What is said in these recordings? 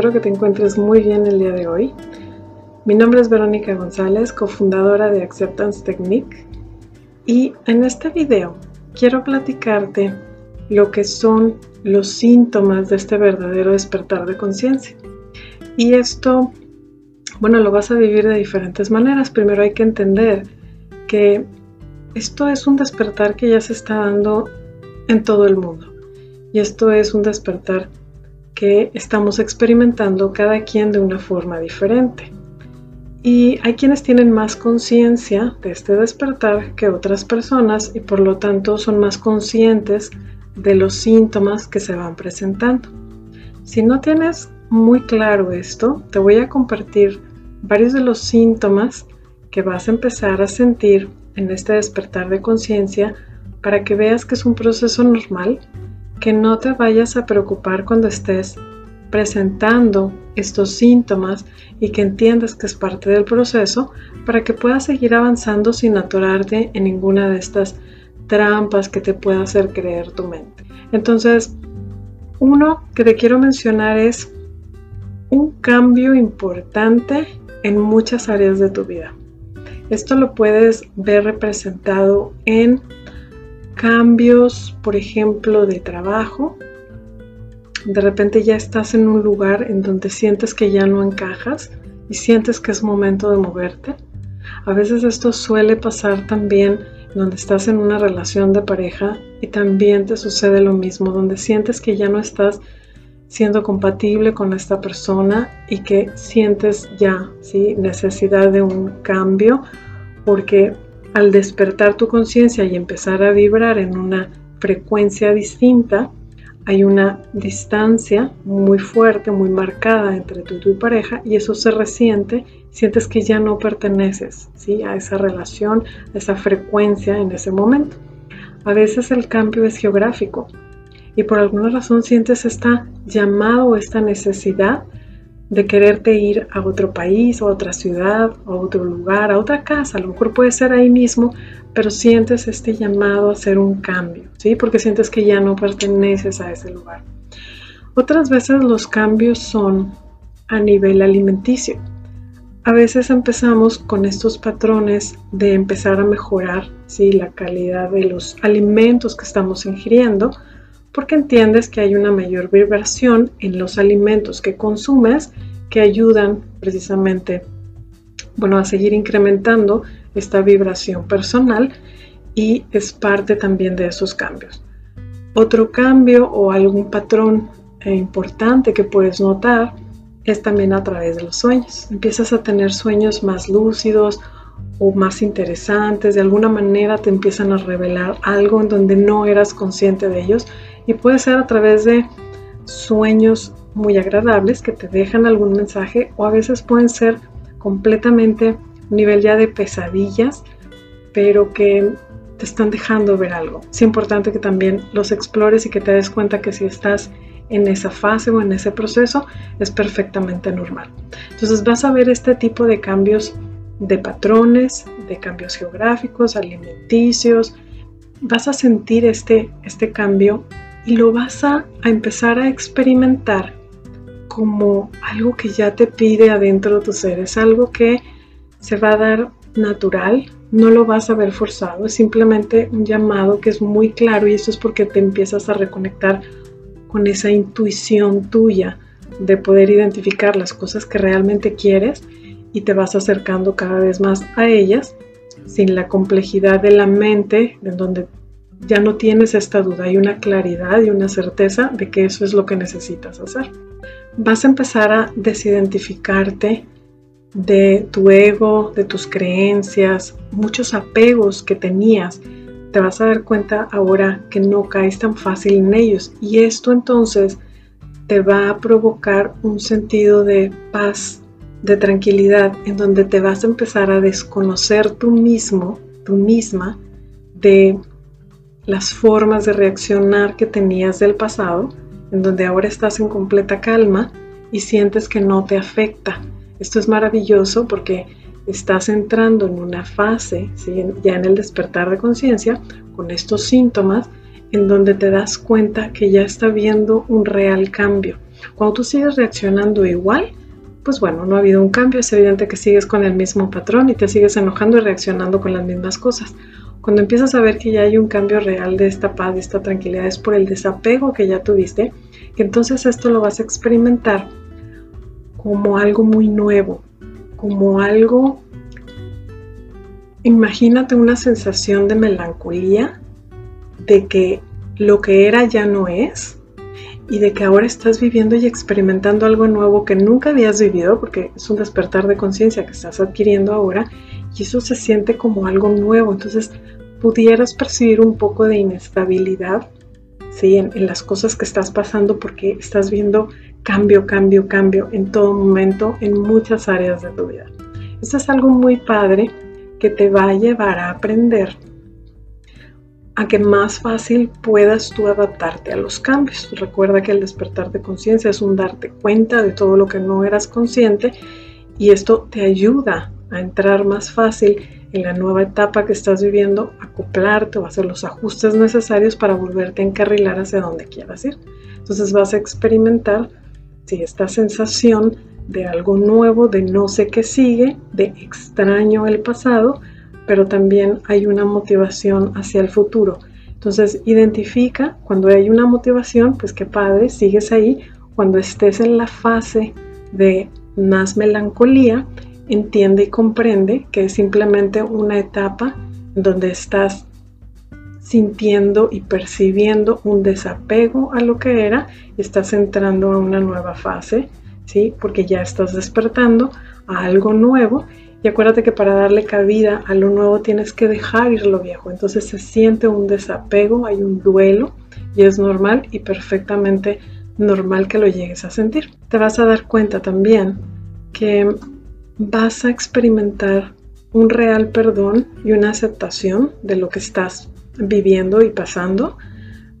espero que te encuentres muy bien el día de hoy. Mi nombre es Verónica González, cofundadora de Acceptance Technique y en este video quiero platicarte lo que son los síntomas de este verdadero despertar de conciencia. Y esto, bueno, lo vas a vivir de diferentes maneras. Primero hay que entender que esto es un despertar que ya se está dando en todo el mundo. Y esto es un despertar que estamos experimentando cada quien de una forma diferente. Y hay quienes tienen más conciencia de este despertar que otras personas y por lo tanto son más conscientes de los síntomas que se van presentando. Si no tienes muy claro esto, te voy a compartir varios de los síntomas que vas a empezar a sentir en este despertar de conciencia para que veas que es un proceso normal que no te vayas a preocupar cuando estés presentando estos síntomas y que entiendas que es parte del proceso para que puedas seguir avanzando sin atorarte en ninguna de estas trampas que te pueda hacer creer tu mente. Entonces, uno que te quiero mencionar es un cambio importante en muchas áreas de tu vida. Esto lo puedes ver representado en cambios, por ejemplo, de trabajo. De repente ya estás en un lugar en donde sientes que ya no encajas y sientes que es momento de moverte. A veces esto suele pasar también donde estás en una relación de pareja y también te sucede lo mismo, donde sientes que ya no estás siendo compatible con esta persona y que sientes ya ¿sí? necesidad de un cambio porque al despertar tu conciencia y empezar a vibrar en una frecuencia distinta, hay una distancia muy fuerte, muy marcada entre tú y tu pareja y eso se resiente, sientes que ya no perteneces ¿sí? a esa relación, a esa frecuencia en ese momento. A veces el cambio es geográfico y por alguna razón sientes esta llamada o esta necesidad de quererte ir a otro país, a otra ciudad, a otro lugar, a otra casa. A lo mejor puede ser ahí mismo, pero sientes este llamado a hacer un cambio, ¿sí? Porque sientes que ya no perteneces a ese lugar. Otras veces los cambios son a nivel alimenticio. A veces empezamos con estos patrones de empezar a mejorar ¿sí? la calidad de los alimentos que estamos ingiriendo, porque entiendes que hay una mayor vibración en los alimentos que consumes que ayudan precisamente bueno, a seguir incrementando esta vibración personal y es parte también de esos cambios. Otro cambio o algún patrón eh, importante que puedes notar es también a través de los sueños. Empiezas a tener sueños más lúcidos o más interesantes, de alguna manera te empiezan a revelar algo en donde no eras consciente de ellos y puede ser a través de sueños muy agradables que te dejan algún mensaje o a veces pueden ser completamente un nivel ya de pesadillas, pero que te están dejando ver algo. Es importante que también los explores y que te des cuenta que si estás en esa fase o en ese proceso es perfectamente normal. Entonces vas a ver este tipo de cambios de patrones, de cambios geográficos, alimenticios. Vas a sentir este, este cambio lo vas a, empezar a experimentar como algo que ya te pide adentro de tu ser. Es algo que se va a dar natural, no lo vas a ver forzado, es simplemente un llamado que es muy claro y eso es porque te empiezas a reconectar con esa intuición tuya de poder identificar las cosas que realmente quieres y te vas acercando cada vez más a ellas sin la complejidad de la mente en donde ya no tienes esta duda, hay una claridad y una certeza de que eso es lo que necesitas hacer. Vas a empezar a desidentificarte de tu ego, de tus creencias, muchos apegos que tenías. Te vas a dar cuenta ahora que no caes tan fácil en ellos y esto entonces te va a provocar un sentido de paz, de tranquilidad, en donde te vas a empezar a desconocer tú mismo, tú misma, de las formas de reaccionar que tenías del pasado, en donde ahora estás en completa calma y sientes que no te afecta. Esto es maravilloso porque estás entrando en una fase, ya en el despertar de conciencia, con estos síntomas, en donde te das cuenta que ya está viendo un real cambio. Cuando tú sigues reaccionando igual, pues bueno, no ha habido un cambio, es evidente que sigues con el mismo patrón y te sigues enojando y reaccionando con las mismas cosas. Cuando empiezas a ver que ya hay un cambio real de esta paz, de esta tranquilidad, es por el desapego que ya tuviste, que entonces esto lo vas a experimentar como algo muy nuevo, como algo, imagínate una sensación de melancolía, de que lo que era ya no es, y de que ahora estás viviendo y experimentando algo nuevo que nunca habías vivido, porque es un despertar de conciencia que estás adquiriendo ahora, y eso se siente como algo nuevo. Entonces, pudieras percibir un poco de inestabilidad ¿sí? en, en las cosas que estás pasando porque estás viendo cambio, cambio, cambio en todo momento, en muchas áreas de tu vida. Esto es algo muy padre que te va a llevar a aprender a que más fácil puedas tú adaptarte a los cambios. Recuerda que el despertar de conciencia es un darte cuenta de todo lo que no eras consciente y esto te ayuda a entrar más fácil en la nueva etapa que estás viviendo, acoplarte o hacer los ajustes necesarios para volverte a encarrilar hacia donde quieras ir. Entonces vas a experimentar si esta sensación de algo nuevo, de no sé qué sigue, de extraño el pasado, pero también hay una motivación hacia el futuro. Entonces, identifica cuando hay una motivación, pues qué padre, sigues ahí. Cuando estés en la fase de más melancolía, entiende y comprende que es simplemente una etapa donde estás sintiendo y percibiendo un desapego a lo que era, estás entrando a una nueva fase, ¿sí? Porque ya estás despertando a algo nuevo y acuérdate que para darle cabida a lo nuevo tienes que dejar ir lo viejo. Entonces se siente un desapego, hay un duelo y es normal y perfectamente normal que lo llegues a sentir. Te vas a dar cuenta también que vas a experimentar un real perdón y una aceptación de lo que estás viviendo y pasando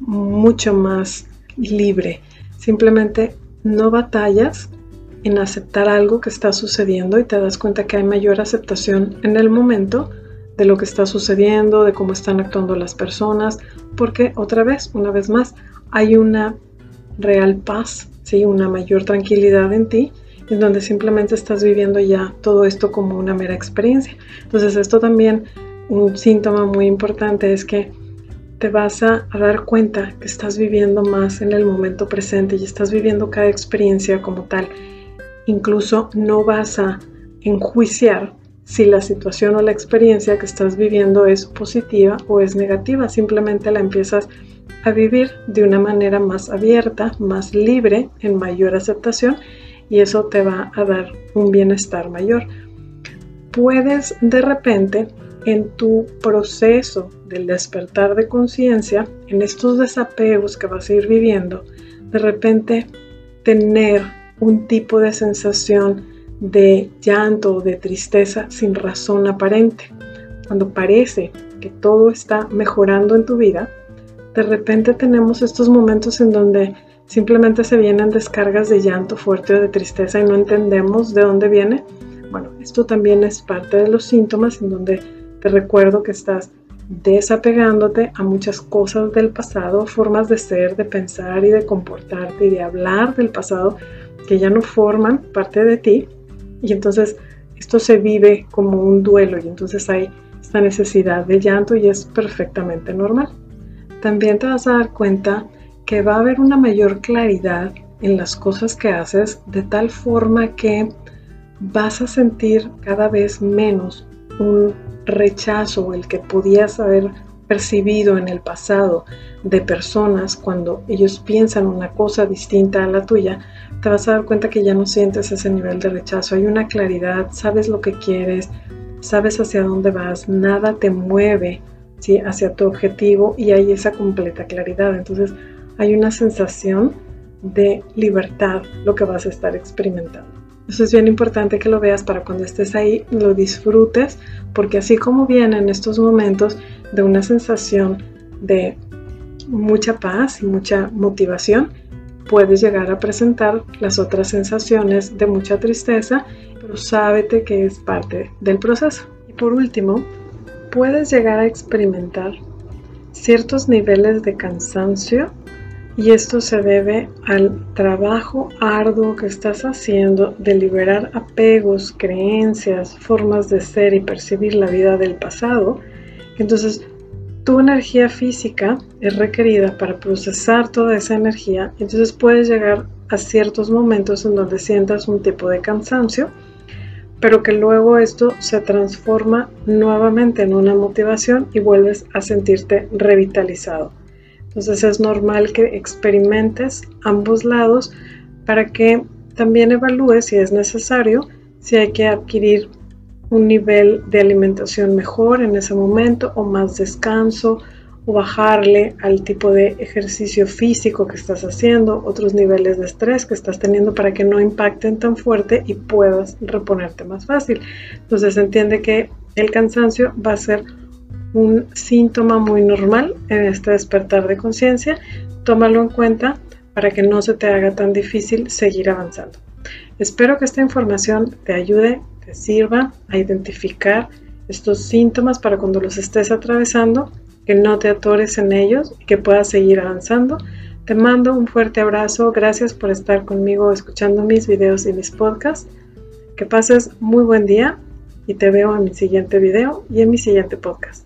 mucho más libre. Simplemente no batallas en aceptar algo que está sucediendo y te das cuenta que hay mayor aceptación en el momento de lo que está sucediendo, de cómo están actuando las personas, porque otra vez, una vez más, hay una real paz, ¿sí? una mayor tranquilidad en ti, en donde simplemente estás viviendo ya todo esto como una mera experiencia. Entonces esto también, un síntoma muy importante es que te vas a, a, dar cuenta que estás viviendo más en el momento presente y estás viviendo cada experiencia como tal Incluso no vas a enjuiciar si la situación o la experiencia que estás viviendo es positiva o es negativa. Simplemente la empiezas a vivir de una manera más abierta, más libre, en mayor aceptación y eso te va a dar un bienestar mayor. Puedes de repente en tu proceso del despertar de conciencia, en estos desapegos que vas a ir viviendo, de repente tener un tipo de sensación de llanto o de tristeza sin razón aparente. Cuando parece que todo está mejorando en tu vida, de repente tenemos estos momentos en donde simplemente se vienen descargas de llanto fuerte o de tristeza y no entendemos de dónde viene. Bueno, esto también es parte de los síntomas en donde te recuerdo que estás desapegándote a muchas cosas del pasado, formas de ser, de pensar y de comportarte y de hablar del pasado que ya no forman parte de ti y entonces esto se vive como un duelo y entonces hay esta necesidad de llanto y es perfectamente normal. También te vas a dar cuenta que va a haber una mayor claridad en las cosas que haces de tal forma que vas a sentir cada vez menos un rechazo, el que podías haber percibido en el pasado de personas cuando ellos piensan una cosa distinta a la tuya, te vas a dar cuenta que ya no sientes ese nivel de rechazo. Hay una claridad, sabes lo que quieres, sabes hacia dónde vas, nada te mueve ¿sí? hacia tu objetivo y hay esa completa claridad. Entonces hay una sensación de libertad lo que vas a estar experimentando. Eso es bien importante que lo veas para cuando estés ahí, lo disfrutes, porque así como vienen estos momentos de una sensación de mucha paz y mucha motivación, puedes llegar a presentar las otras sensaciones de mucha tristeza, pero sábete que es parte del proceso. Y por último, puedes llegar a experimentar ciertos niveles de cansancio y esto se debe al trabajo arduo que estás haciendo de liberar apegos, creencias, formas de ser y percibir la vida del pasado. Entonces, tu energía física es requerida para procesar toda esa energía, entonces puedes llegar a ciertos momentos en donde sientas un tipo de cansancio, pero que luego esto se transforma nuevamente en una motivación y vuelves a sentirte revitalizado. Entonces es normal que experimentes ambos lados para que también evalúes si es necesario, si hay que adquirir un nivel de alimentación mejor en ese momento o más descanso o bajarle al tipo de ejercicio físico que estás haciendo, otros niveles de estrés que estás teniendo para que no impacten tan fuerte y puedas reponerte más fácil. Entonces entiende que el cansancio va a ser un síntoma muy normal en este despertar de conciencia. Tómalo en cuenta para que no se te haga tan difícil seguir avanzando. Espero que esta información te ayude, te sirva a identificar estos síntomas para cuando los estés atravesando, que no te atores en ellos y que puedas seguir avanzando. Te mando un fuerte abrazo, gracias por estar conmigo escuchando mis videos y mis podcasts. Que pases muy buen día y te veo en mi siguiente video y en mi siguiente podcast.